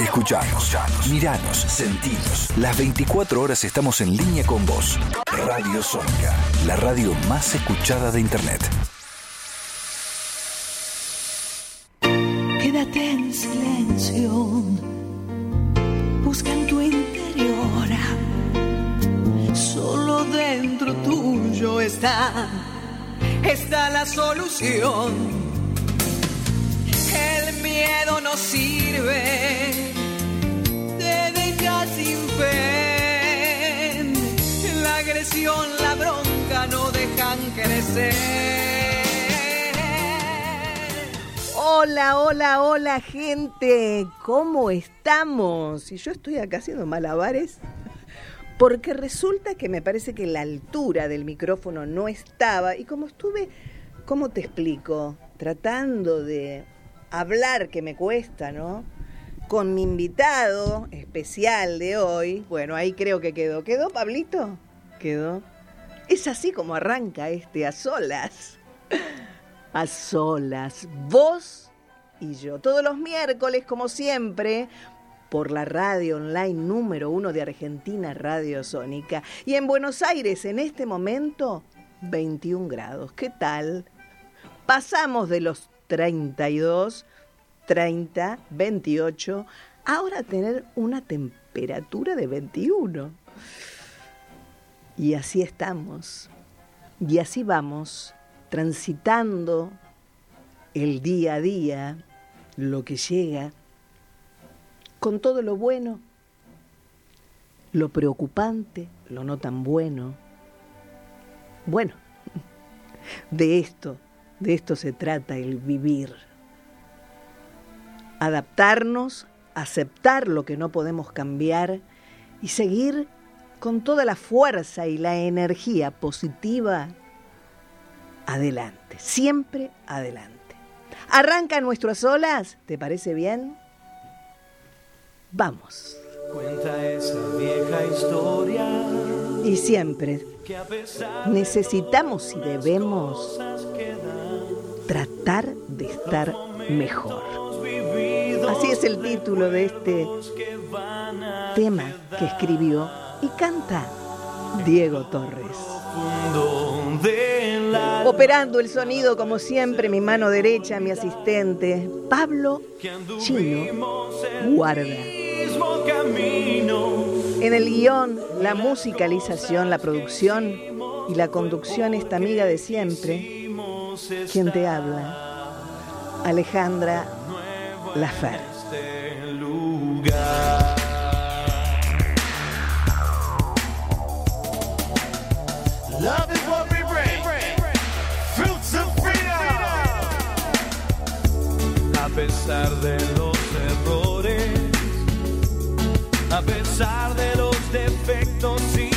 Escuchanos, miranos, sentinos. Las 24 horas estamos en línea con vos. Radio Sónica, la radio más escuchada de Internet. Quédate en silencio. Busca en tu interior. Solo dentro tuyo está, está la solución. Hola, hola, hola gente, ¿cómo estamos? Y yo estoy acá haciendo malabares porque resulta que me parece que la altura del micrófono no estaba y como estuve, ¿cómo te explico? Tratando de hablar que me cuesta, ¿no? Con mi invitado especial de hoy, bueno, ahí creo que quedó. ¿Quedó, Pablito? Quedó. Es así como arranca este a solas. A solas, vos y yo. Todos los miércoles, como siempre, por la radio online número uno de Argentina, Radio Sónica. Y en Buenos Aires, en este momento, 21 grados. ¿Qué tal? Pasamos de los 32, 30, 28, ahora tener una temperatura de 21. Y así estamos. Y así vamos, transitando el día a día, lo que llega, con todo lo bueno, lo preocupante, lo no tan bueno. Bueno, de esto, de esto se trata el vivir. Adaptarnos, aceptar lo que no podemos cambiar y seguir con toda la fuerza y la energía positiva adelante, siempre adelante. Arranca nuestras olas, ¿te parece bien? Vamos. Cuenta esa vieja historia. Y siempre necesitamos y debemos tratar de estar mejor. Así es el título de este tema que escribió y canta Diego Torres. Operando el sonido como siempre, mi mano derecha, mi asistente, Pablo Chino Guarda. En el guion, la musicalización, la producción y la conducción, esta amiga de siempre, quien te habla, Alejandra Lafer. Pesar de los errores, a pesar de los defectos y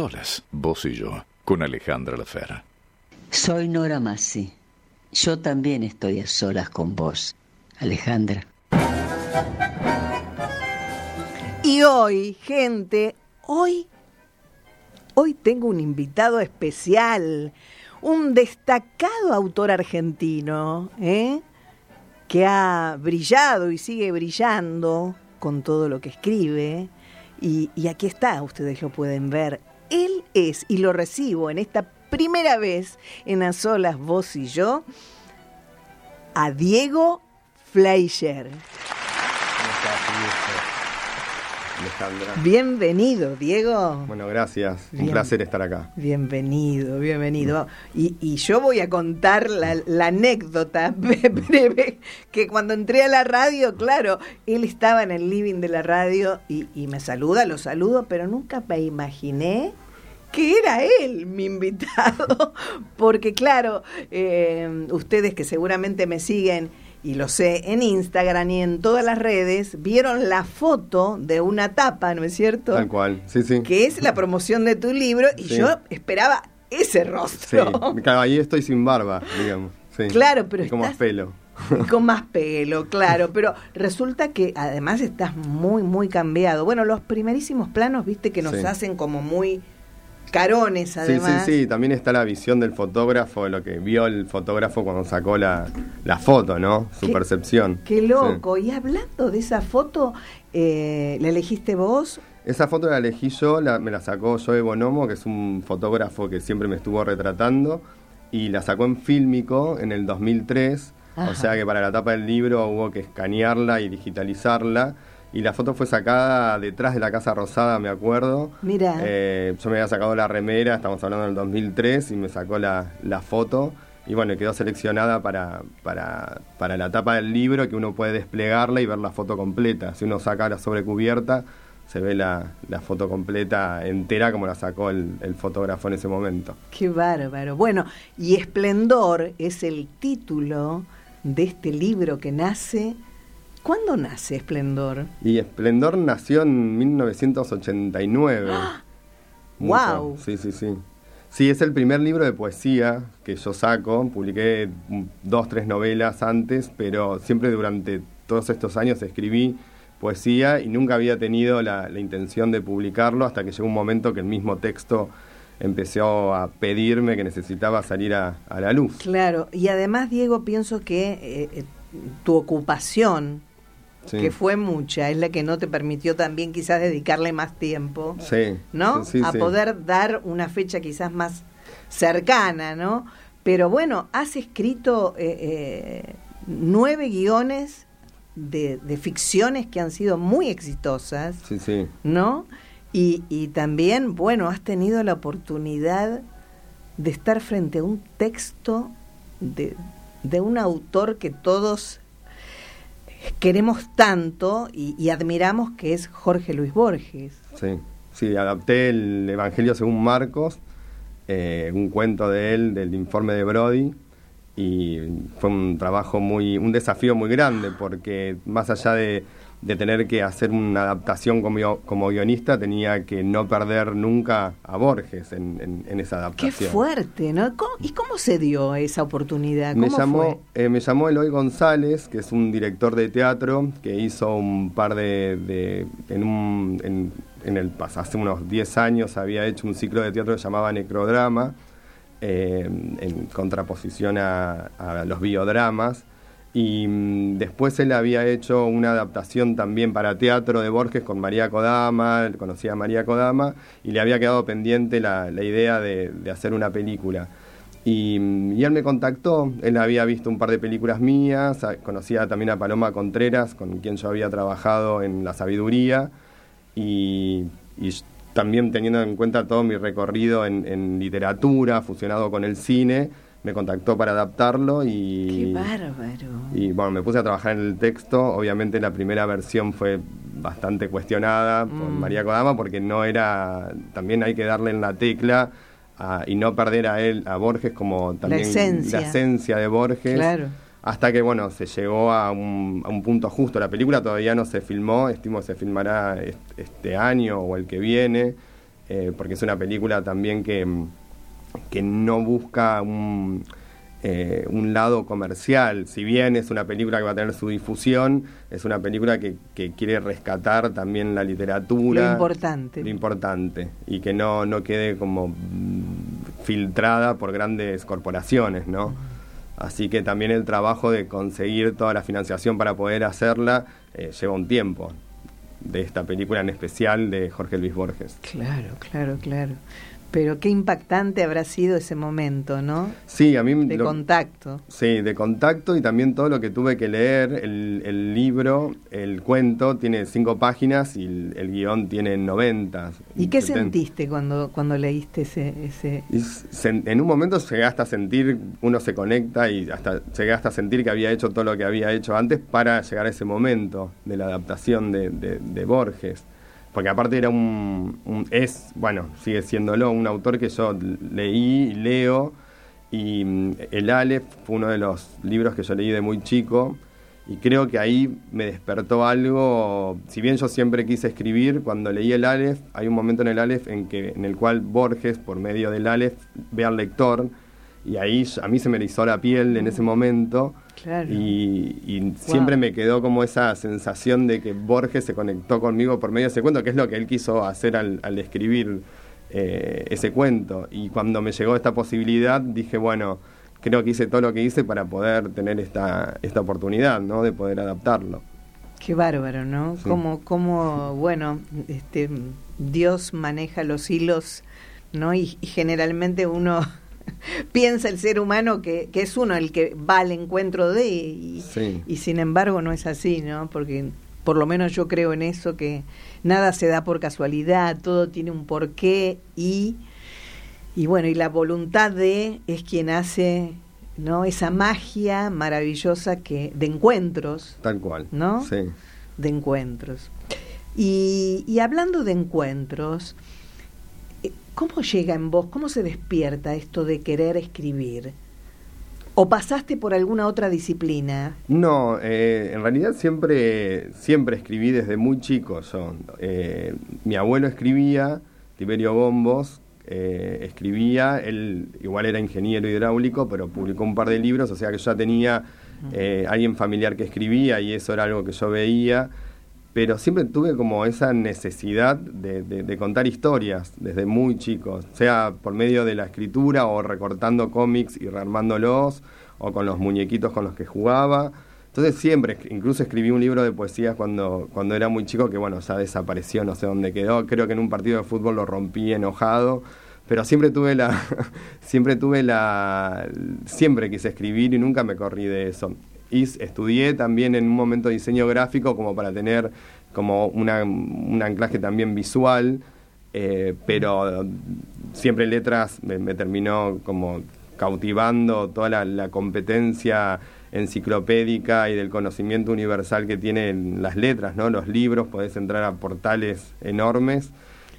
solas, vos y yo, con Alejandra Lafera. Soy Nora Massi. Yo también estoy a solas con vos, Alejandra. Y hoy, gente, hoy, hoy tengo un invitado especial, un destacado autor argentino, ¿eh? que ha brillado y sigue brillando con todo lo que escribe. Y, y aquí está, ustedes lo pueden ver. Él es, y lo recibo en esta primera vez en A Solas Vos y Yo, a Diego Fleischer. ¿Cómo estás, Alejandra? Bienvenido, Diego. Bueno, gracias. Bien. Un placer estar acá. Bienvenido, bienvenido. Y, y yo voy a contar la, la anécdota breve, que cuando entré a la radio, claro, él estaba en el living de la radio y, y me saluda, lo saludo, pero nunca me imaginé que era él mi invitado, porque claro, eh, ustedes que seguramente me siguen y lo sé en Instagram y en todas las redes, vieron la foto de una tapa, ¿no es cierto? Tal cual. Sí, sí. que es la promoción de tu libro y Sí. yo esperaba ese Sí. rostro. Claro, ahí estoy sin barba, digamos. Sí. Claro, pero Y con más pelo. Y con más pelo, claro, pero resulta que además estás muy, muy cambiado. Bueno, los primerísimos planos, viste, que nos Sí. hacen como muy carones, Sí, además. sí, sí. También está la visión del fotógrafo, lo que vio el fotógrafo cuando sacó la, la foto, ¿no? Su Qué- percepción. Qué loco. Y hablando de esa foto, eh, ¿la elegiste vos? Esa foto la elegí yo, la- me la sacó Joe Bonomo, que es un fotógrafo que siempre me estuvo retratando, y la sacó en Fílmico en el 2003, Ajá. o sea que para la tapa del libro hubo que escanearla y digitalizarla, y la foto fue sacada detrás de la Casa Rosada, me acuerdo. Mira. Eh, yo me había sacado la remera, estamos hablando del 2003, y me sacó la, la foto, y bueno, quedó seleccionada para, para, para la tapa del libro, que uno puede desplegarla y ver la foto completa. Si uno saca la sobrecubierta, se ve la, la foto completa entera como la sacó el, el fotógrafo en ese momento. Qué bárbaro. Bueno, y Esplendor es el título de este libro que nace. ¿Cuándo nace Esplendor? Y Esplendor nació en 1989. Mucho. ¡Guau! Sí, sí, sí. Sí, es el primer libro de poesía que yo saco. Publiqué dos, tres novelas antes, pero siempre durante todos estos años escribí poesía y nunca había tenido la, la intención de publicarlo hasta que llegó un momento que el mismo texto empezó a pedirme que necesitaba salir a, a la luz. Claro, y además, Diego, pienso que eh, eh, tu ocupación, Sí. que fue mucha, es la que no te permitió también quizás dedicarle más tiempo, Sí, ¿no? sí, a poder dar una fecha quizás más cercana, ¿no? Pero bueno, has escrito eh, eh, nueve guiones de, de ficciones que han sido muy exitosas. Sí, sí. ¿no? Y, y también, bueno, has tenido la oportunidad de estar frente a un texto de, de un autor que todos queremos tanto y, admiramos, que es Jorge Luis Borges. Sí, sí, adapté el Evangelio según Marcos, eh, un cuento de él, del informe de Brody, y fue un trabajo muy, un desafío muy grande, porque más allá de, de tener que hacer una adaptación como, como guionista, tenía que no perder nunca a Borges en, en- en esa Qué adaptación. fuerte, ¿no? ¿Cómo- ¿Y cómo se dio esa oportunidad? Me ¿Cómo llamó, fue? eh, me llamó Eloy González, que es un director de teatro que hizo un par de... de- en, un, en, en el hace unos 10 años había hecho un ciclo de teatro que se llamaba Necrodrama, eh, en contraposición a, a los biodramas. Y mm, después él había hecho una adaptación también para teatro de Borges con María Kodama, conocía a María Kodama, y le había quedado pendiente la, la idea de, hacer una película. Y, mm, y él me contactó, él había visto un par de películas mías, conocía también a Paloma Contreras, con quien yo había trabajado en La Sabiduría, y, y también teniendo en cuenta todo mi recorrido en, en literatura, fusionado con el cine, me contactó para adaptarlo y... Qué bárbaro. Y bueno, me puse a trabajar en el texto. Obviamente la primera versión fue bastante cuestionada por Mm. María Kodama porque no era... También hay que darle en la tecla a- y no perder a él, a Borges como también esencia. la esencia de Borges. Claro. Hasta que, bueno, se llegó a un, a un punto justo. La película todavía no se filmó, estimo que se filmará est- este año o el que viene, eh, porque es una película también que, mm, que no busca un, eh, un lado comercial. Si bien es una película que va a tener su difusión, es una película que, que quiere rescatar también la literatura. Lo importante. Lo importante. Y que no, no quede como mm, filtrada por grandes corporaciones, ¿no? Así que también el trabajo de conseguir toda la financiación para poder hacerla eh, lleva un tiempo. De esta película en especial de Jorge Luis Borges. Claro, claro, claro. Pero qué impactante habrá sido ese momento, ¿no? Sí, a mí De lo- contacto. Sí, de contacto y también todo lo que tuve que leer. El, el libro, el cuento, tiene cinco páginas y el, el guion tiene 90. ¿Y qué 70. sentiste cuando, cuando leíste ese, ese... Se- en un momento llegué hasta a sentir, uno se conecta y hasta llegué hasta a sentir que había hecho todo lo que había hecho antes para llegar a ese momento de la adaptación de, de- de Borges. Porque aparte era un, es, bueno, sigue siéndolo, un autor que yo leí leo. Y mm, El Aleph fue uno de los libros que yo leí de muy chico. Y creo que ahí me despertó algo, si bien yo siempre quise escribir, cuando leí el Aleph, hay un momento en el Aleph en, que, en el cual Borges, por medio del Aleph, ve al lector, y ahí a mí se me erizó la piel en ese momento, Claro. y, y siempre me quedó como esa sensación de que Borges se conectó conmigo por medio de ese cuento, que es lo que él quiso hacer al, al escribir eh, ese cuento. Y cuando me llegó esta posibilidad, dije, bueno, creo que hice todo lo que hice para poder tener esta, esta oportunidad, ¿no? De poder adaptarlo. Qué bárbaro, ¿no? Sí. Como, como, bueno, este, Dios maneja los hilos, ¿no? Y, y generalmente uno piensa el ser humano que, que es uno el que va al encuentro de, y, Sí. y sin embargo no es así, ¿no? Porque por lo menos yo creo en eso, que nada se da por casualidad, todo tiene un porqué y, y bueno, y la voluntad de es quien hace, ¿no? Esa magia maravillosa que de encuentros Tal cual. ¿No? Sí. de encuentros. Y, y hablando de encuentros, ¿cómo llega en vos, cómo se despierta esto de querer escribir? ¿O pasaste por alguna otra disciplina? No, eh, en realidad siempre, siempre escribí desde muy chico yo. Eh, mi abuelo escribía, Tiberio Gombos, eh, escribía, él igual era ingeniero hidráulico, pero publicó un par de libros, o sea que yo ya tenía eh, alguien familiar que escribía y eso era algo que yo veía, pero siempre tuve como esa necesidad de, contar historias desde muy chico, sea por medio de la escritura o recortando cómics y rearmándolos, o con los muñequitos con los que jugaba. Entonces siempre, incluso escribí un libro de poesías cuando, cuando era muy chico que bueno, ya desapareció, no sé dónde quedó, creo que en un partido de fútbol lo rompí enojado, pero siempre tuve la, siempre tuve la, siempre quise escribir y nunca me corrí de eso. Y estudié también en un momento diseño gráfico como para tener como una, un anclaje también visual, eh, pero siempre letras me, terminó como cautivando toda la, competencia enciclopédica y del conocimiento universal que tienen las letras, ¿no? Los libros, podés entrar a portales enormes.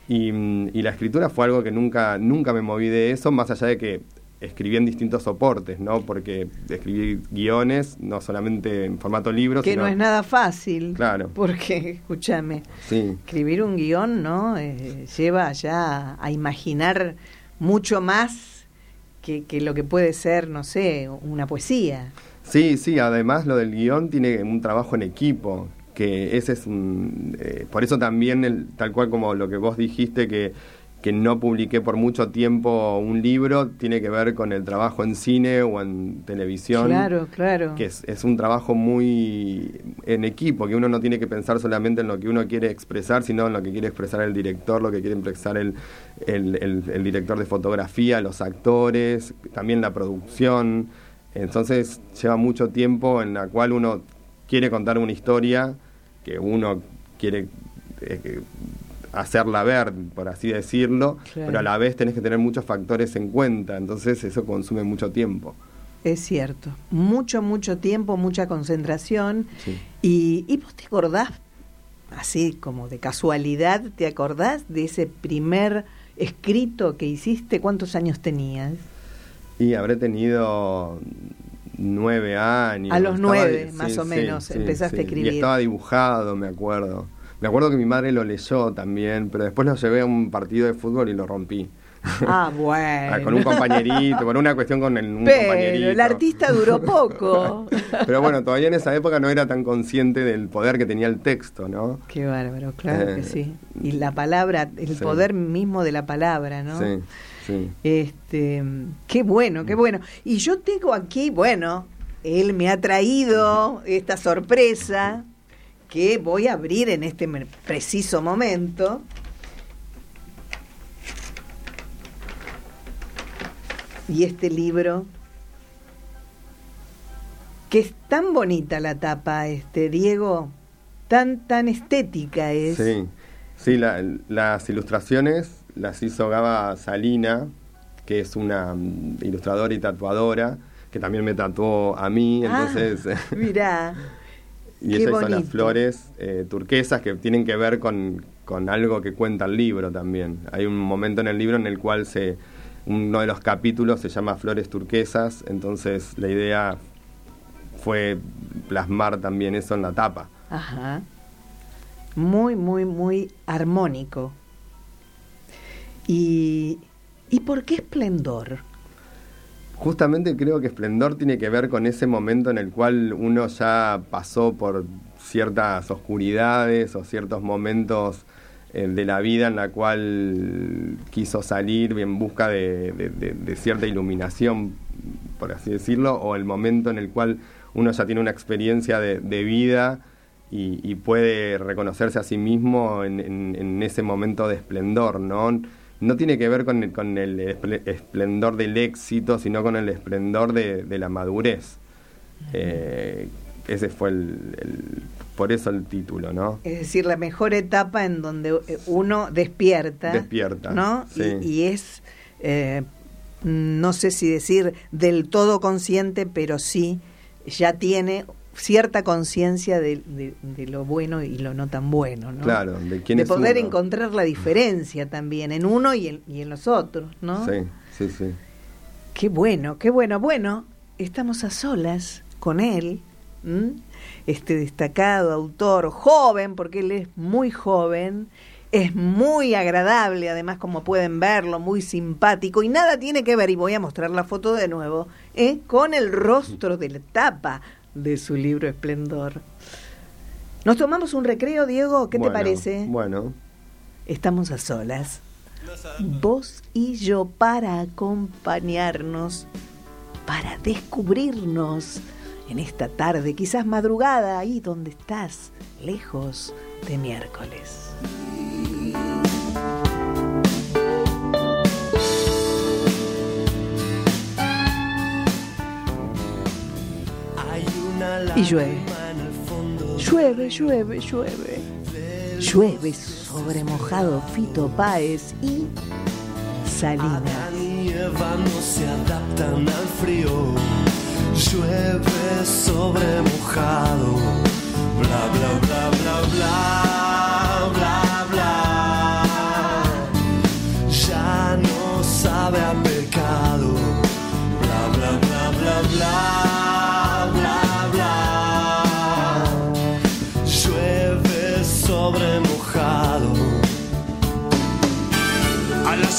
Y, y la escritura fue algo que nunca, nunca me moví de eso, más allá de que escribí en distintos soportes, ¿no? Porque escribí guiones, no solamente en formato libro, Que sino... no es nada fácil. Claro. Porque, escúchame, Sí. escribir un guion, ¿no? Eh, lleva ya a imaginar mucho más que, que lo que puede ser, no sé, una poesía. Sí, sí, además lo del guion tiene un trabajo en equipo, que ese es un... eh, por eso también, el, tal cual como lo que vos dijiste, que, que no publiqué por mucho tiempo un libro, tiene que ver con el trabajo en cine o en televisión. Claro, claro. Que es, es un trabajo muy en equipo, que uno no tiene que pensar solamente en lo que uno quiere expresar, sino en lo que quiere expresar el director, lo que quiere expresar el, el, el- el director de fotografía, los actores, también la producción. Entonces lleva mucho tiempo en la cual uno quiere contar una historia, que uno quiere eh, hacerla ver, por así decirlo, Claro. pero a la vez tenés que tener muchos factores en cuenta, entonces eso consume mucho tiempo. Es cierto. Mucho, mucho tiempo, mucha concentración. Sí. Y, ¿Y vos te acordás, así como de casualidad, te acordás de ese primer escrito que hiciste? ¿Cuántos años tenías? Y habré tenido nueve años. A los Estaba- nueve, más o menos, empezaste a escribir. Y estaba dibujado, me acuerdo. Me acuerdo que mi madre lo leyó también, pero después lo llevé a un partido de fútbol y lo rompí. Ah, bueno. Con un compañerito, por una cuestión con el, un Pero compañerito. el artista duró poco. Pero bueno, todavía en esa época no era tan consciente del poder que tenía el texto, ¿no? Qué bárbaro, claro Eh, que sí. Y la palabra, el sí. poder mismo de la palabra, ¿no? Sí, sí. Este, qué bueno, qué bueno. Y yo tengo aquí, bueno, él me ha traído esta sorpresa que voy a abrir en este preciso momento. Y este libro, que es tan bonita la tapa, este Diego, tan tan estética es. Sí, sí la- las ilustraciones las hizo Gaba Salina, que es una mm, ilustradora y tatuadora, que también me tatuó a mí, Ah, entonces... mirá. y qué esas son las flores eh, turquesas que tienen que ver con, con algo que cuenta el libro también. Hay un momento en el libro en el cual se uno de los capítulos se llama Flores turquesas, entonces la idea fue plasmar también eso en la tapa. Ajá. Muy, muy, muy armónico. ¿Y, ¿y por qué esplendor? Justamente creo que Esplendor tiene que ver con ese momento en el cual uno ya pasó por ciertas oscuridades o ciertos momentos eh, de la vida en la cual quiso salir en busca de, cierta iluminación, por así decirlo, o el momento en el cual uno ya tiene una experiencia de, vida y, y puede reconocerse a sí mismo en, en- en ese momento de esplendor, ¿no? No tiene que ver con el, con el esple- esplendor del éxito, sino con el esplendor de, de la madurez. Eh, ese fue el, el- por eso el título, ¿no? Es decir, la mejor etapa en donde eh, uno despierta. Despierta, ¿No? sí. Y, y es, eh, no sé si decir del todo consciente, pero sí ya tiene cierta conciencia de, de- de lo bueno y lo no tan bueno, ¿no? Claro, de quién de es poder uno. encontrar la diferencia también en uno y en, y en los otros, ¿no? Sí, sí, sí. Qué bueno, qué bueno. Bueno, estamos a solas con él, ¿m? este destacado autor, joven, porque él es muy joven, es muy agradable, además como pueden verlo, muy simpático, y nada tiene que ver, y voy a mostrar la foto de nuevo, ¿eh? con el rostro de la tapa de su libro Esplendor. ¿Nos tomamos un recreo, Diego? ¿Qué Bueno, te parece? Bueno, Estamos a solas. Vos y yo para acompañarnos, para descubrirnos en esta tarde, quizás madrugada, ahí donde estás, lejos de miércoles. Y llueve. Llueve, llueve, llueve. Llueve sobre mojado Fito Páez y Salinas. No se adaptan al frío. Llueve sobre mojado. Bla bla bla bla bla bla bla. Ya no sabe a pecado. Bla bla bla bla bla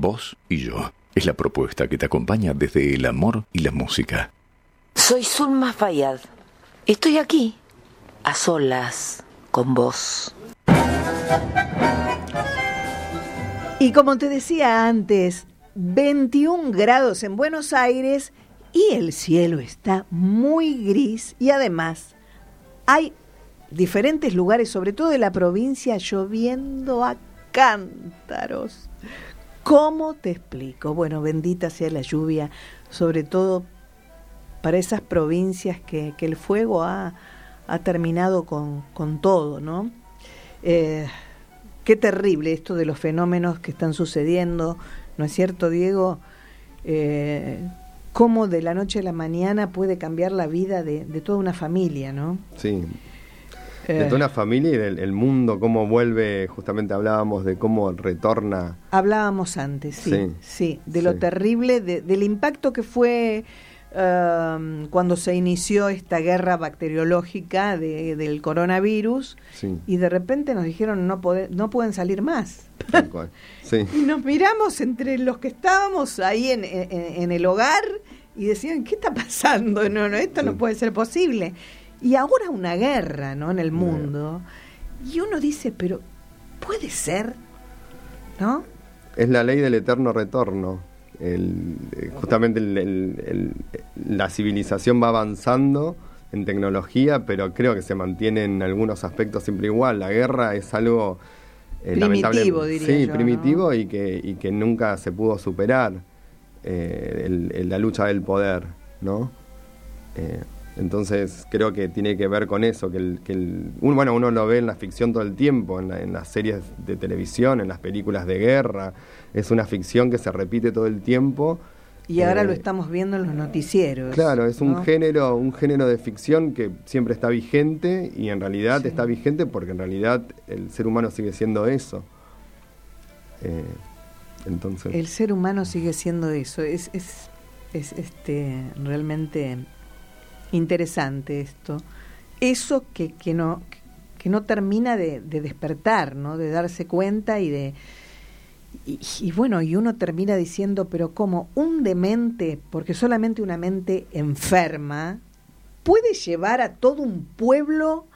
Vos y yo. Es la propuesta que te acompaña desde el amor y la música. Soy Zulma Fayad. Estoy aquí, a solas, con vos. Y como te decía antes, 21 grados en Buenos Aires y el cielo está muy gris y además hay diferentes lugares, sobre todo de la provincia, lloviendo a cántaros. ¿Cómo te explico? Bueno, bendita sea la lluvia, sobre todo para esas provincias que, el fuego ha, terminado con, todo, ¿no? Eh, qué terrible esto de los fenómenos que están sucediendo, ¿no es cierto, Diego? Eh, cómo de la noche a la mañana puede cambiar la vida de toda una familia, ¿no? Sí. De toda una familia y del el mundo, cómo vuelve, justamente hablábamos de cómo retorna. Hablábamos antes, sí, sí, Sí, de lo sí. terrible, de- del impacto que fue um, cuando se inició esta guerra bacteriológica de- del coronavirus Sí, y de repente nos dijeron no, pode- no pueden salir más. tal cual. Sí, Y nos miramos entre los que estábamos ahí en, en- en el hogar y decían, ¿qué está pasando? No, no, esto no puede ser posible. Y ahora una guerra, ¿no? En el mundo. Y uno dice, pero ¿puede ser? ¿No? Es la ley del eterno retorno. El- eh, justamente el- el- el- la civilización va avanzando en tecnología, pero creo que se mantiene en algunos aspectos siempre igual. La guerra es algo eh, Primitivo, diría sí, yo, primitivo y que y que nunca se pudo superar eh, el- el- la lucha del poder, ¿no? Eh, entonces creo que tiene que ver con eso, que, el, que el- uno, bueno, uno lo ve en la ficción todo el tiempo, en, la- en las series de televisión, en las películas de guerra, es una ficción que se repite todo el tiempo. Y ahora Eh, lo estamos viendo en los noticieros. Claro, es un género, un género de ficción que siempre está vigente y en realidad Sí. está vigente porque en realidad el ser humano sigue siendo eso. Eh, entonces, El ser humano sigue siendo eso. Es, es, es este realmente interesante esto. Eso que, que no que no termina de, de despertar, ¿no? De darse cuenta y de y, y bueno, y uno termina diciendo, pero ¿cómo? Un demente, porque solamente una mente enferma puede llevar a todo un pueblo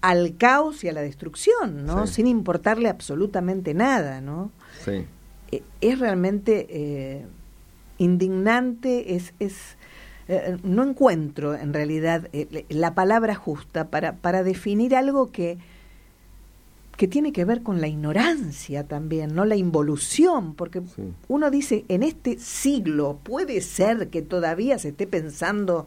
al caos y a la destrucción, ¿no? Sí. Sin importarle absolutamente nada, ¿no? sí. eh, es realmente eh, indignante, es, es eh, no encuentro en realidad eh, la palabra justa para, para definir algo que, que tiene que ver con la ignorancia también, no la involución, porque Sí. uno dice, en este siglo puede ser que todavía se esté pensando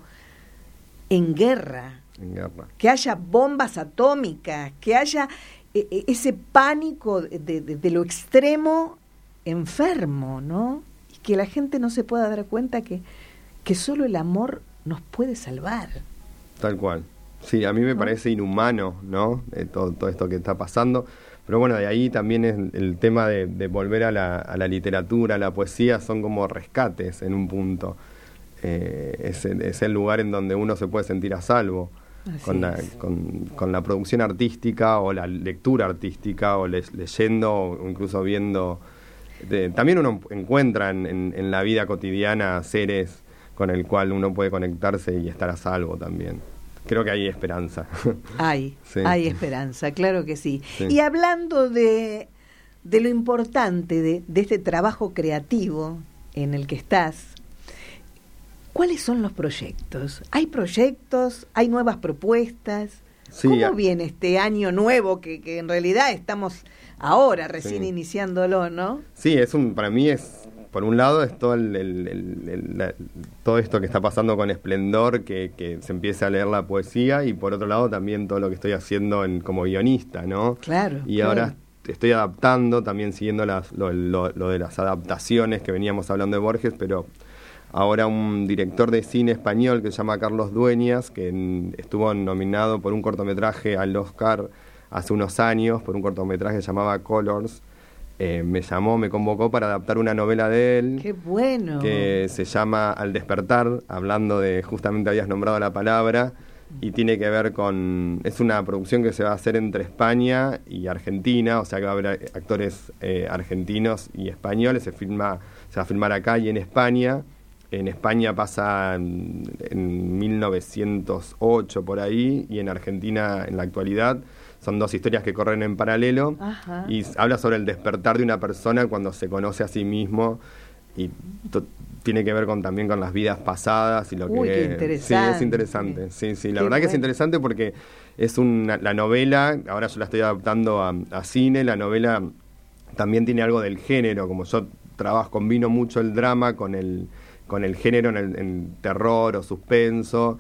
en guerra, En guerra. que haya bombas atómicas, que haya eh, eh, ese pánico de, de- de lo extremo enfermo, ¿no? Y que la gente no se pueda dar cuenta que, que solo el amor nos puede salvar. Tal cual. Sí, a mí me parece inhumano, ¿no? Eh, todo, todo esto que está pasando. Pero bueno, de ahí también es el tema de, de volver a la, a la literatura, a la poesía, son como rescates en un punto. Eh, es, el- es el lugar en donde uno se puede sentir a salvo. Con la, con, con la producción artística o la lectura artística o le- leyendo o incluso viendo. de- también uno encuentra en, en- en la vida cotidiana seres con el cual uno puede conectarse y estar a salvo también. Creo que hay esperanza. Hay, Sí. hay esperanza, claro que sí. Sí. Y hablando de, de lo importante de, de este trabajo creativo en el que estás, ¿cuáles son los proyectos? ¿Hay proyectos? ¿Hay nuevas propuestas? Sí, ¿Cómo viene este año nuevo que, que en realidad estamos ahora recién Sí. iniciándolo, no? Sí, es un, para mí es, por un lado, es todo, el, el- el- el- la- todo esto que está pasando con Esplendor, que, que se empiece a leer la poesía, y por otro lado también todo lo que estoy haciendo en, como guionista, ¿no? Claro. Y claro. ahora estoy adaptando, también siguiendo las, lo, lo- lo de las adaptaciones que veníamos hablando de Borges, pero ahora un director de cine español que se llama Carlos Dueñas, que en- estuvo nominado por un cortometraje al Oscar hace unos años, por un cortometraje que se llamaba Colors, eh, me llamó, me convocó para adaptar una novela de él Qué bueno. que se llama Al despertar, hablando de, justamente habías nombrado la palabra, y tiene que ver con, es una producción que se va a hacer entre España y Argentina, o sea que va a haber actores eh, argentinos y españoles, se, filma, se va a filmar acá y en España. En España pasa en, en 1908 por ahí y en Argentina en la actualidad. Son dos historias que corren en paralelo Ajá. y habla sobre el despertar de una persona cuando se conoce a sí mismo y tiene que ver con también con las vidas pasadas y lo Uy, que qué sí interesante. es interesante sí sí la Qué verdad que es bueno. interesante porque es una la novela ahora yo la estoy adaptando a, a cine la novela también tiene algo del género como yo trabajo combino mucho el drama con el con el género en, el, en terror o suspenso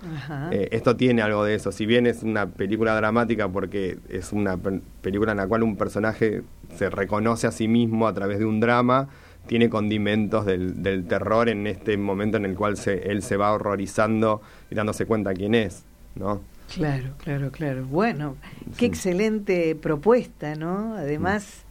eh, esto tiene algo de eso. Si bien es una película dramática porque es una pe- película en la cual un personaje se reconoce a sí mismo a través de un drama, tiene condimentos del, del terror en este momento en el cual se, él se va horrorizando y dándose cuenta quién es, ¿no? Claro, claro, claro. Bueno, qué Sí. excelente propuesta, ¿no? Además,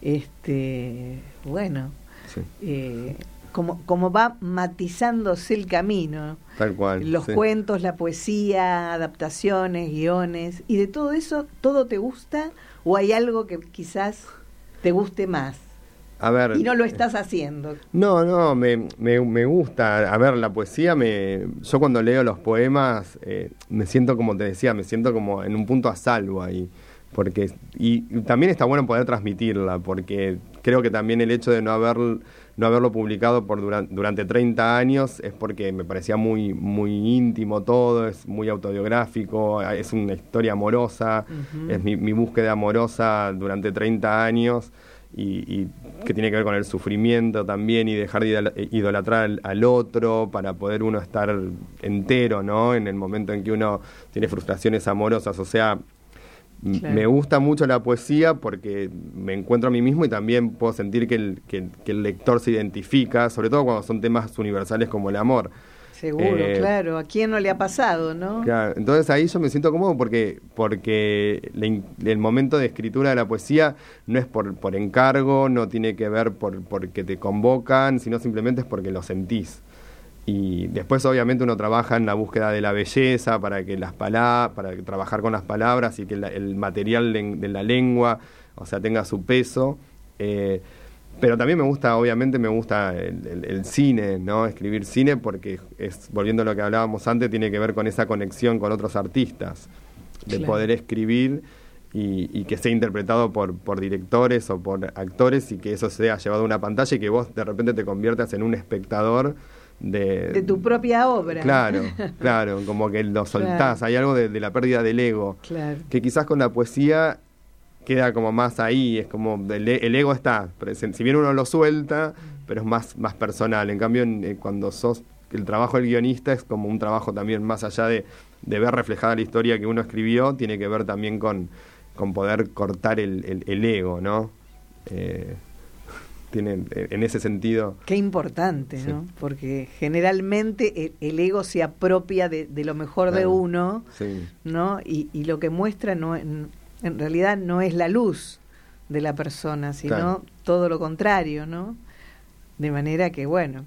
este, bueno, Sí, eh, como, como va matizándose el camino, tal cual. los sí. cuentos, la poesía, adaptaciones, guiones, y de todo eso, ¿todo te gusta o hay algo que quizás te guste más A ver, y no lo estás haciendo? No, no, me, me, me gusta. A ver, la poesía, me, yo cuando leo los poemas eh, me siento, como te decía, me siento como en un punto a salvo ahí. Porque, y, y también está bueno poder transmitirla, porque creo que también el hecho de no haber no haberlo publicado por duran- durante 30 años es porque me parecía muy muy íntimo todo, es muy autobiográfico, es una historia amorosa, es mi, mi búsqueda amorosa durante 30 años y, y que tiene que ver con el sufrimiento también y dejar de idol- idolatrar al, al otro para poder uno estar entero, ¿no? En el momento en que uno tiene frustraciones amorosas, o sea, Claro. me gusta mucho la poesía porque me encuentro a mí mismo y también puedo sentir que el, que, que el lector se identifica, sobre todo cuando son temas universales como el amor. Seguro, Eh, claro. ¿A quién no le ha pasado, no? Claro, entonces ahí yo me siento cómodo porque, porque el momento de escritura de la poesía no es por, por encargo, no tiene que ver por porque te convocan, sino simplemente es porque lo sentís. Y después obviamente uno trabaja en la búsqueda de la belleza para que las palabras, para trabajar con las palabras y que la- el material de la lengua, o sea, tenga su peso. Eh, pero también me gusta, obviamente me gusta el, el- el cine, ¿no? Escribir cine porque es, volviendo a lo que hablábamos antes, tiene que ver con esa conexión con otros artistas, de Claro. poder escribir y, y que sea interpretado por, por directores o por actores y que eso sea llevado a una pantalla y que vos de repente te conviertas en un espectador de, De tu propia obra. Claro, claro, como que lo soltás, Claro. hay algo de, de la pérdida del ego, Claro. que quizás con la poesía queda como más ahí, es como el, e- el ego está, si bien uno lo suelta, pero es más, más personal, en cambio en- eh, cuando sos, el trabajo del guionista es como un trabajo también más allá de, de ver reflejada la historia que uno escribió, tiene que ver también con, con poder cortar el, el- el ego, ¿no? Eh, tiene, en ese sentido... Qué importante, Sí. ¿no? Porque generalmente el, el ego se apropia de, de lo mejor de uno, Sí. ¿no? Y, y lo que muestra no, en, en realidad no es la luz de la persona, sino Claro. todo lo contrario, ¿no? De manera que, bueno,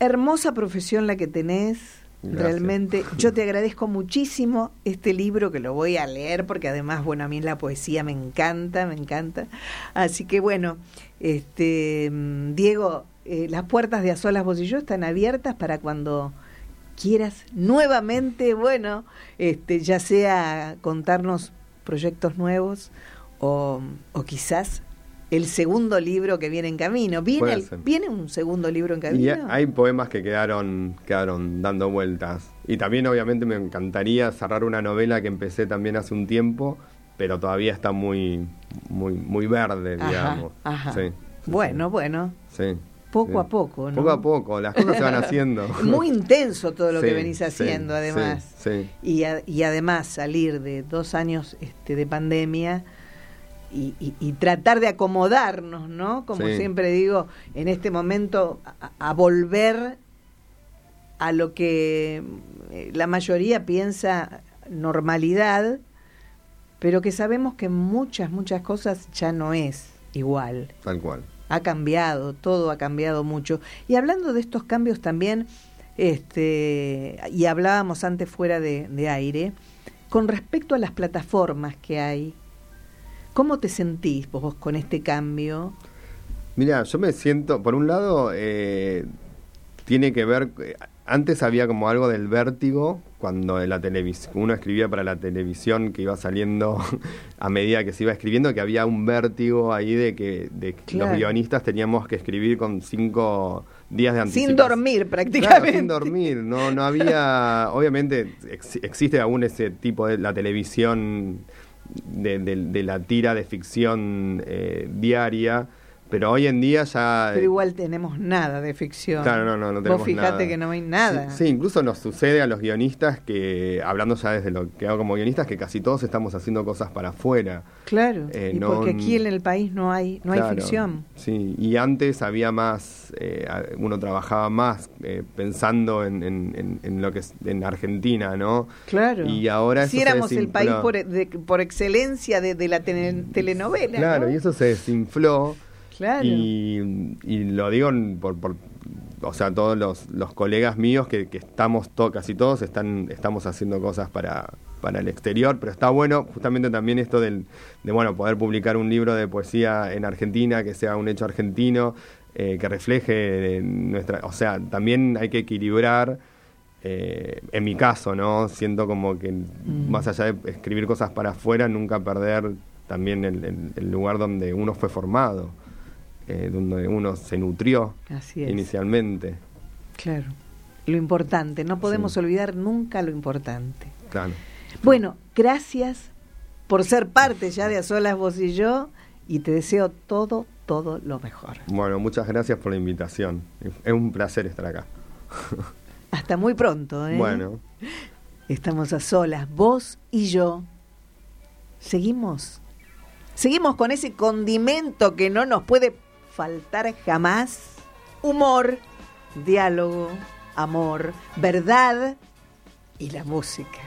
hermosa profesión la que tenés. Realmente, yo te agradezco muchísimo este libro que lo voy a leer porque además, bueno, a mí la poesía me encanta, me encanta. Así que bueno, este Diego, eh, las puertas de A Solas Vos y Yo están abiertas para cuando quieras nuevamente, bueno, este, ya sea contarnos proyectos nuevos o, o quizás el segundo libro que viene en camino. ¿Viene, el-. ¿viene un segundo libro en Y camino? hay poemas que quedaron, quedaron dando vueltas. Y también obviamente me encantaría cerrar una novela que empecé también hace un tiempo, pero todavía está muy, muy, muy verde, digamos. ajá. Sí, sí, bueno, bueno, sí, poco a poco, ¿no? Poco a poco, las cosas se van haciendo. Muy intenso todo lo que venís haciendo, además. Y, a- y además salir de dos años este, de pandemia y, y- y tratar de acomodarnos, ¿no? Como Sí. siempre digo, en este momento a, a volver a lo que eh, la mayoría piensa normalidad, pero que sabemos que muchas, muchas cosas ya no es igual Tal cual. ha cambiado, todo ha cambiado mucho. Y hablando de estos cambios también, este, y hablábamos antes fuera de, de aire, con respecto a las plataformas que hay, ¿cómo te sentís vos con este cambio? Mira, yo me siento, por un lado, eh, tiene que ver, eh, antes había como algo del vértigo, cuando en la televisión, uno escribía para la televisión que iba saliendo a medida que se iba escribiendo, que había un vértigo ahí de que, de que Claro. los guionistas teníamos que escribir con cinco días de anticipación. Sin dormir prácticamente. Claro, sin dormir. No, no había. Obviamente ex- existe aún ese tipo de la televisión de, de- la tira de ficción eh, diaria, pero hoy en día ya. Pero igual tenemos nada de ficción. Claro, no, no, no tenemos Vos fijate nada. que no hay nada. Sí, sí, incluso nos sucede a los guionistas que, hablando ya desde lo que hago como guionistas, que casi todos estamos haciendo cosas para afuera. Claro, Eh, y no- porque aquí en el país no hay, no hay ficción. Sí, y antes había más, eh, uno trabajaba más eh, pensando en, en- en- en lo que es en Argentina, ¿no? Claro. Y ahora eso si se éramos el país por, de- por excelencia de, de la tele- telenovela. Claro, ¿no? y eso se desinfló. Claro. Y, y lo digo por, por- o sea, todos los, los colegas míos que, que estamos, to- casi todos están, estamos haciendo cosas para, para el exterior, pero está bueno justamente también esto del, de, bueno, poder publicar un libro de poesía en Argentina, que sea un hecho argentino, eh, que refleje nuestra, o sea, también hay que equilibrar, eh, en mi caso, ¿no? Siento como que Mm. más allá de escribir cosas para afuera, nunca perder también el, el- el lugar donde uno fue formado. Eh, donde uno se nutrió Así es. inicialmente. Claro. Lo importante, no podemos Sí. olvidar nunca lo importante. Claro. Bueno, gracias por ser parte ya de A Solas Vos y Yo y te deseo todo, todo lo mejor. Bueno, muchas gracias por la invitación. Es un placer estar acá. Hasta muy pronto. ¿eh? Bueno, Estamos a solas, vos y yo. Seguimos. Seguimos con ese condimento que no nos puede faltar jamás. Humor, diálogo, amor, verdad y la música.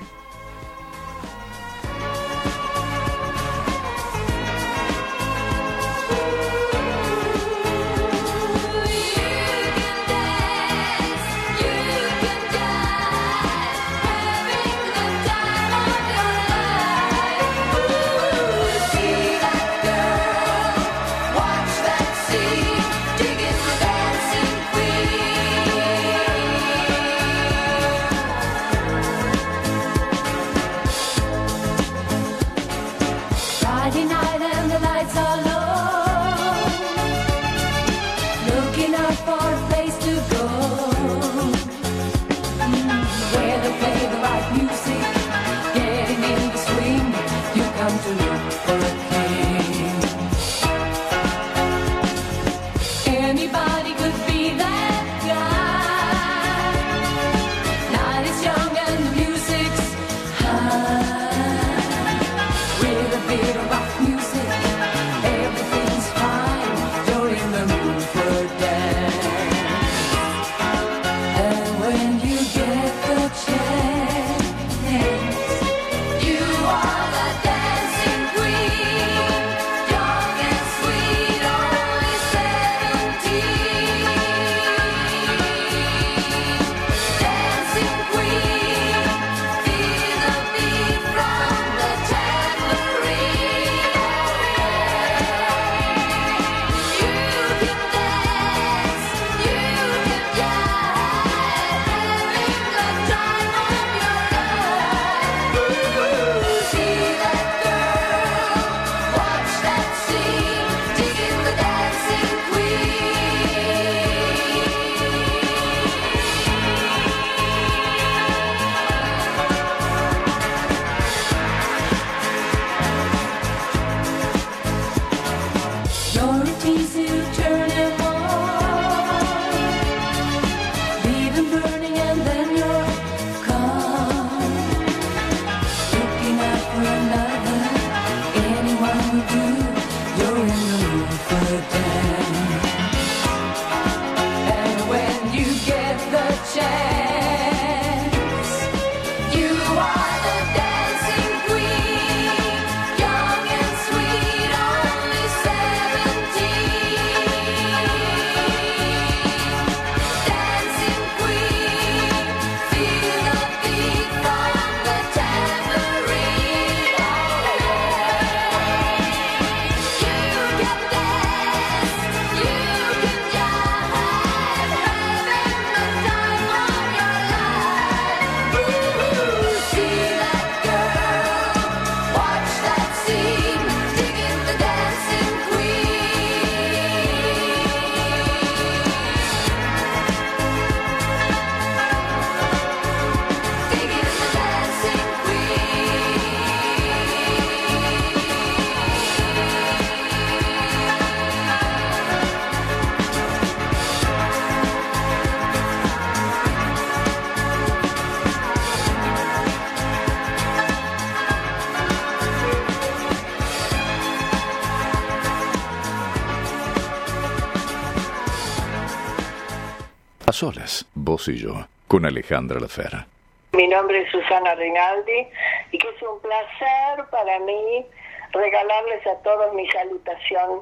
Solas, vos y yo, con Alejandra Lafera. Mi nombre es Susana Rinaldi y que es un placer para mí regalarles a todos mi salutación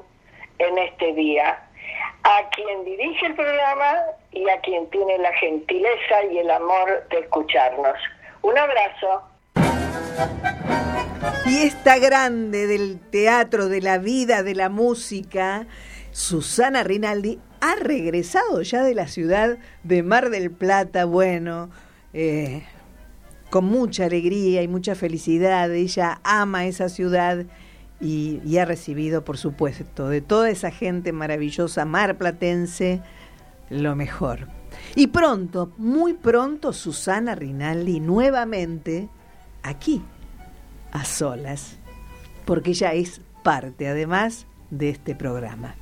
en este día. A quien dirige el programa y a quien tiene la gentileza y el amor de escucharnos. Un abrazo. Y esta grande del teatro, de la vida, de la música, Susana Rinaldi, ha regresado ya de la ciudad de Mar del Plata. Bueno, eh, con mucha alegría y mucha felicidad. Ella ama esa ciudad y, ha recibido, por supuesto, de toda esa gente maravillosa marplatense, lo mejor. Y pronto, muy pronto, Susana Rinaldi nuevamente aquí, a solas, porque ella es parte además de este programa.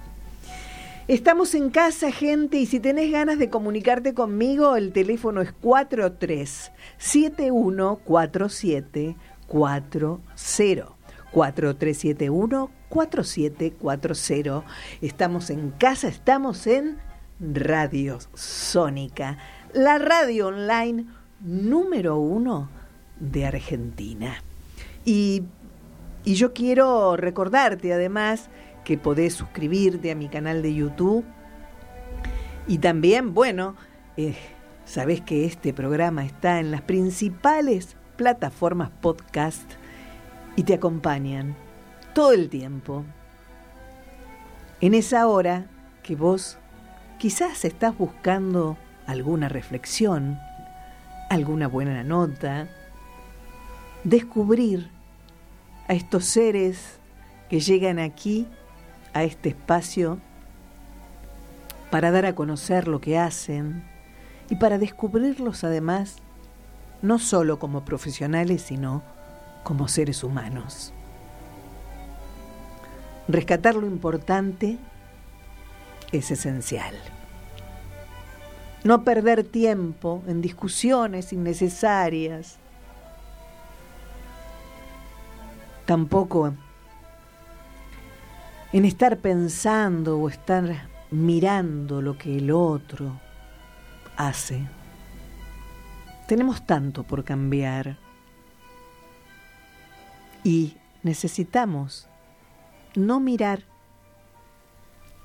Estamos en casa, gente, y si tenés ganas de comunicarte conmigo, el teléfono es 43 7147 40 4371 4740. Estamos en casa, estamos en Radio Sónica, la radio online número uno de Argentina. Y, y yo quiero recordarte además que podés suscribirte a mi canal de YouTube. Y también, bueno, eh, sabés que este programa está en las principales plataformas podcast y te acompañan todo el tiempo. En esa hora que vos quizás estás buscando alguna reflexión, alguna buena nota, descubrir a estos seres que llegan aquí a este espacio para dar a conocer lo que hacen y para descubrirlos además no solo como profesionales, sino como seres humanos. Rescatar lo importante es esencial. No perder tiempo en discusiones innecesarias. Tampoco en estar pensando o estar mirando lo que el otro hace. Tenemos tanto por cambiar y necesitamos no mirar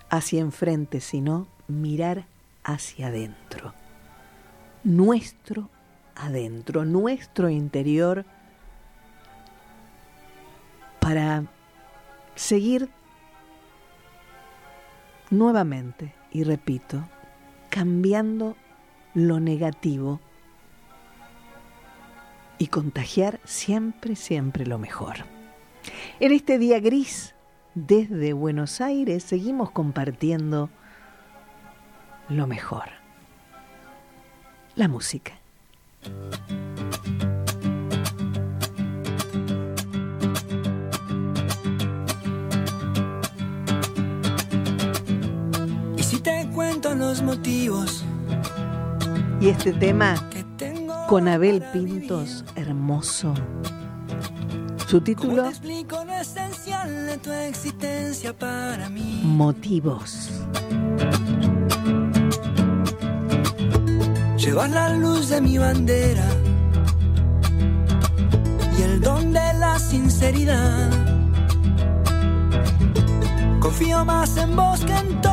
hacia enfrente, sino mirar hacia adentro. Nuestro adentro, nuestro interior, para seguir nuevamente, y repito, cambiando lo negativo y contagiar siempre, siempre lo mejor. En este día gris, desde Buenos Aires, seguimos compartiendo lo mejor, la música. Cuento los motivos Y este tema con Abel Pintos, hermoso. Su ¿Cómo título, te explico lo esencial de tu existencia para mí? Motivos. Llevar la luz de mi bandera y el don de la sinceridad. Confío más en vos que en todo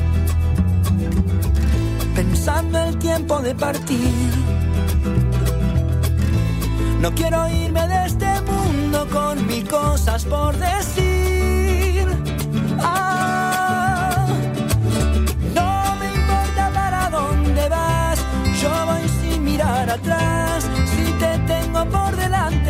pensando el tiempo de partir. No quiero irme de este mundo con mil cosas por decir. Ah, no me importa para dónde vas, yo voy sin mirar atrás, si te tengo por delante.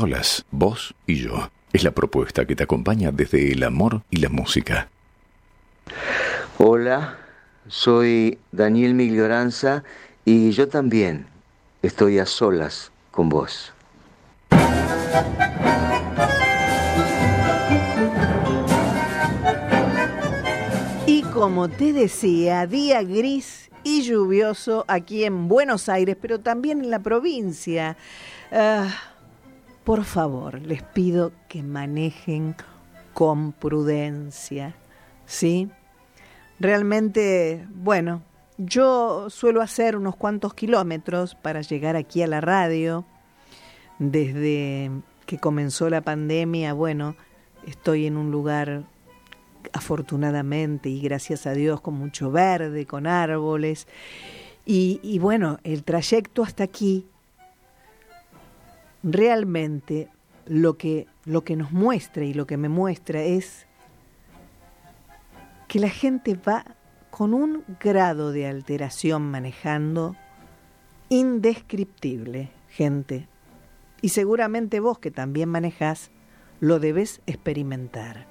Solas, vos y yo. Es la propuesta que te acompaña desde el amor y la música. Hola, soy Daniel Miglioranza y yo también estoy a solas con vos. Y como te decía, día gris y lluvioso aquí en Buenos Aires, pero también en la provincia. Ah, por favor, les pido que manejen con prudencia, ¿sí? Realmente, bueno, yo suelo hacer unos cuantos kilómetros para llegar aquí a la radio. Desde que comenzó la pandemia, bueno, estoy en un lugar afortunadamente y gracias a Dios con mucho verde, con árboles. Y, y bueno, el trayecto hasta aquí realmente lo que, lo que nos muestra y lo que me muestra es que la gente va con un grado de alteración manejando indescriptible, gente. Y seguramente vos que también manejás, lo debes experimentar.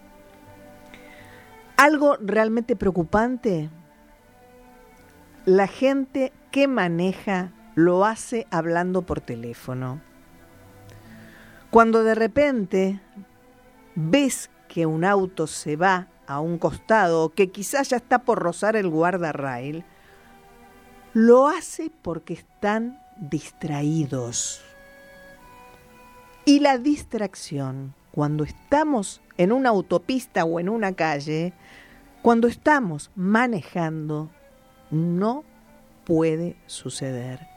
Algo realmente preocupante, la gente que maneja lo hace hablando por teléfono. Cuando de repente ves que un auto se va a un costado que quizás ya está por rozar el guardarrail, lo hace porque están distraídos. Y la distracción, cuando estamos en una autopista o en una calle, cuando estamos manejando, no puede suceder.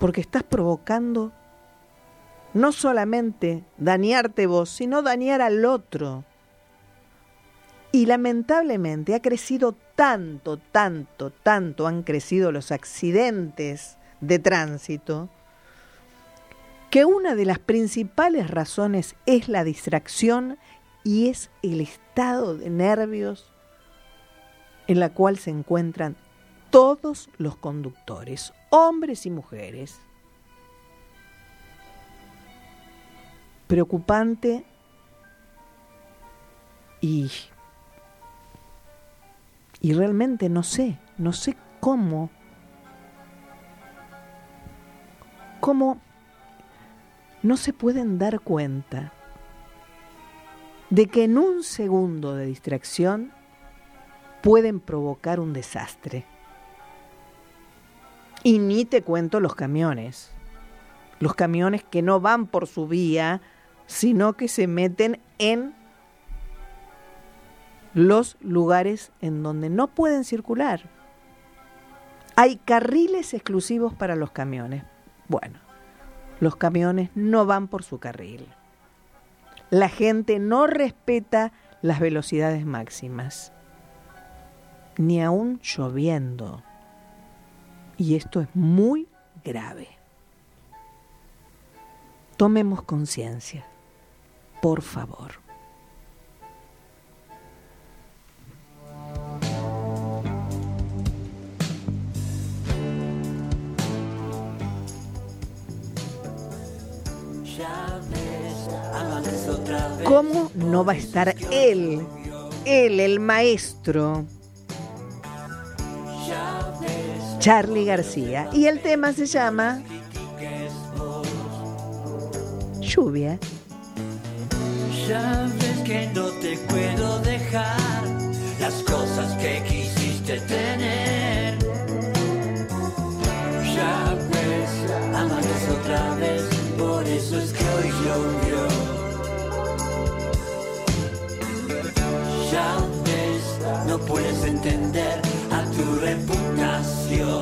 Porque estás provocando no solamente dañarte vos, sino dañar al otro. Y lamentablemente ha crecido tanto, tanto, tanto han crecido los accidentes de tránsito, que una de las principales razones es la distracción y es el estado de nervios en la cual se encuentran todos los conductores, hombres y mujeres. Preocupante y, y realmente no sé, no sé cómo, cómo no se pueden dar cuenta de que en un segundo de distracción pueden provocar un desastre. Y ni te cuento los camiones. Los camiones que no van por su vía, sino que se meten en los lugares en donde no pueden circular. Hay carriles exclusivos para los camiones. Bueno, los camiones no van por su carril. La gente no respeta las velocidades máximas, ni aún lloviendo. Y esto es muy grave. Tomemos conciencia, por favor. ¿Cómo no va a estar él? Él, el maestro. Charlie García. Y el tema se llama Lluvia. Ya ves que no te puedo dejar las cosas que quisiste tener. Ya ves, amantes otra vez, por eso es que hoy llovió. Ya ves, no puedes entender Dios.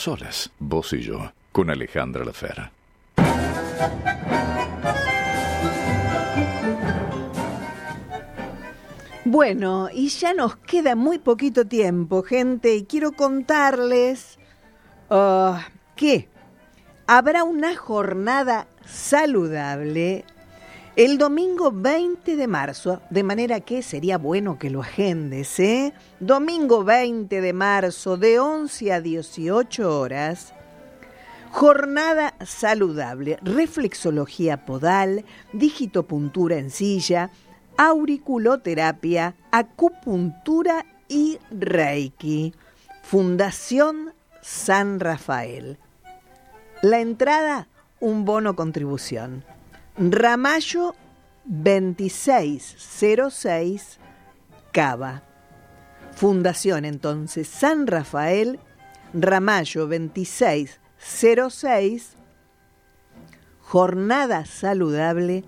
Solas, vos y yo, con Alejandra Lafera. Bueno, y ya nos queda muy poquito tiempo, gente, y quiero contarles ah, que habrá una jornada saludable el domingo 20 de marzo, de manera que sería bueno que lo agendes, ¿eh? Domingo 20 de marzo, de 11 a 18 horas. Jornada saludable, reflexología podal, digitopuntura en silla, auriculoterapia, acupuntura y reiki. Fundación San Rafael. La entrada, un bono contribución. Ramallo 2606 Cava. Fundación entonces San Rafael, Ramallo 2606, Jornada Saludable,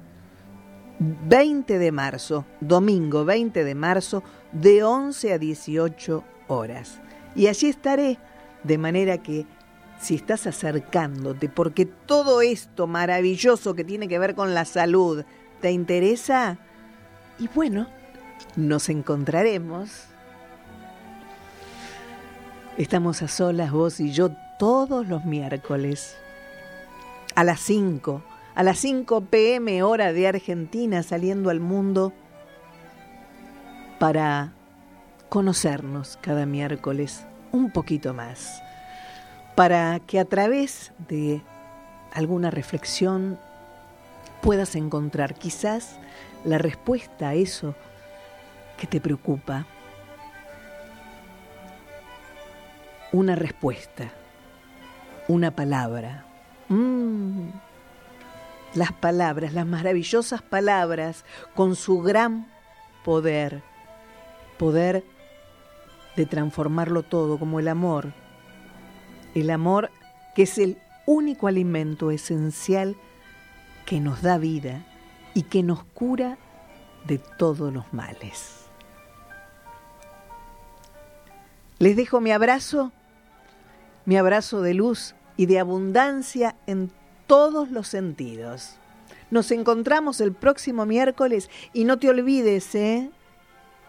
20 de marzo, domingo 20 de marzo, de 11 a 18 horas. Y allí estaré, de manera que si estás acercándote, porque todo esto maravilloso que tiene que ver con la salud te interesa, y bueno, nos encontraremos. Estamos a solas vos y yo todos los miércoles. A las 5, a las 5 pm hora de Argentina saliendo al mundo para conocernos cada miércoles un poquito más, para que a través de alguna reflexión puedas encontrar quizás la respuesta a eso que te preocupa, una respuesta, una palabra. Mm. Las palabras, las maravillosas palabras, con su gran poder, poder de transformarlo todo, como el amor. El amor que es el único alimento esencial que nos da vida y que nos cura de todos los males. Les dejo mi abrazo, mi abrazo de luz y de abundancia en todos los sentidos. Nos encontramos el próximo miércoles y no te olvides ¿eh?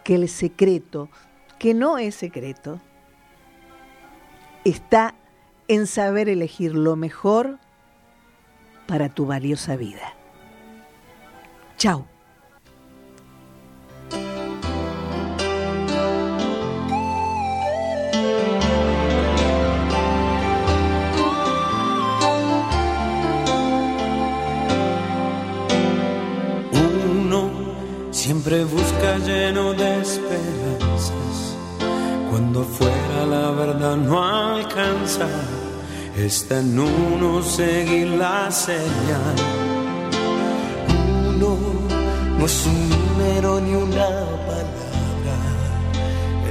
que el secreto, que no es secreto, está en saber elegir lo mejor para tu valiosa vida. Chao. Uno siempre busca lleno de esperanzas, cuando fuera la verdad no alcanza. Está en uno seguir la señal. Uno no es un número ni una palabra.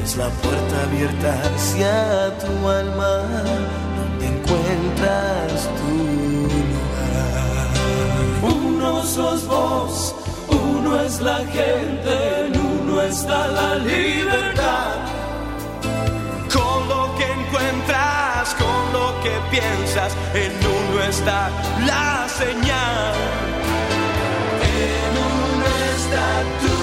Es la puerta abierta hacia tu alma, donde encuentras tu lugar. Uno sos vos, uno es la gente, en uno está la libertad. Que piensas, en uno está la señal. En uno está tu